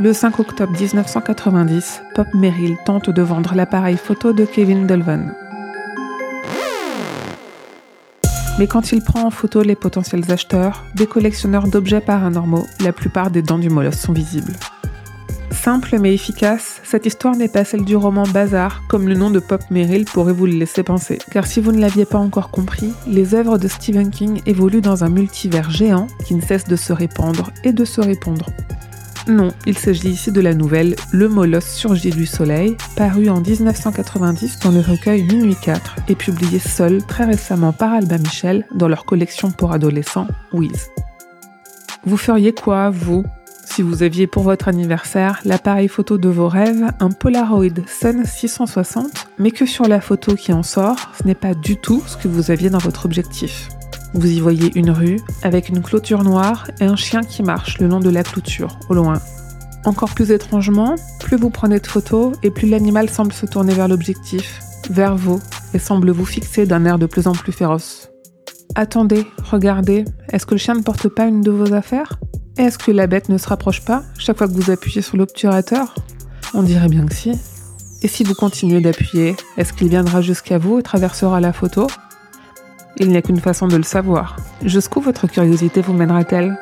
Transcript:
le 5 octobre 1990, Pop Merrill tente de vendre l'appareil photo de Kevin Dolvan. Mais quand il prend en photo les potentiels acheteurs, des collectionneurs d'objets paranormaux, la plupart des dents du molosse sont visibles. Simple mais efficace, cette histoire n'est pas celle du roman Bazar, comme le nom de Pop Merrill pourrait vous le laisser penser. Car si vous ne l'aviez pas encore compris, les œuvres de Stephen King évoluent dans un multivers géant qui ne cesse de se répandre et de se répondre. Non, il s'agit ici de la nouvelle Le Molosse surgit du soleil, parue en 1990 dans le recueil Minuit 4 et publiée seule très récemment par Alba Michel dans leur collection pour adolescents Wiz. Vous feriez quoi, vous, si vous aviez pour votre anniversaire l'appareil photo de vos rêves, un Polaroid Sun 660, mais que sur la photo qui en sort, ce n'est pas du tout ce que vous aviez dans votre objectif. Vous y voyez une rue avec une clôture noire et un chien qui marche le long de la clôture, au loin. Encore plus étrangement, plus vous prenez de photos et plus l'animal semble se tourner vers l'objectif, vers vous, et semble vous fixer d'un air de plus en plus féroce. Attendez, regardez, est-ce que le chien ne porte pas une de vos affaires? Est-ce que la bête ne se rapproche pas chaque fois que vous appuyez sur l'obturateur? On dirait bien que si. Et si vous continuez d'appuyer, est-ce qu'il viendra jusqu'à vous et traversera la photo? Il n'y a qu'une façon de le savoir. Jusqu'où votre curiosité vous mènera-t-elle?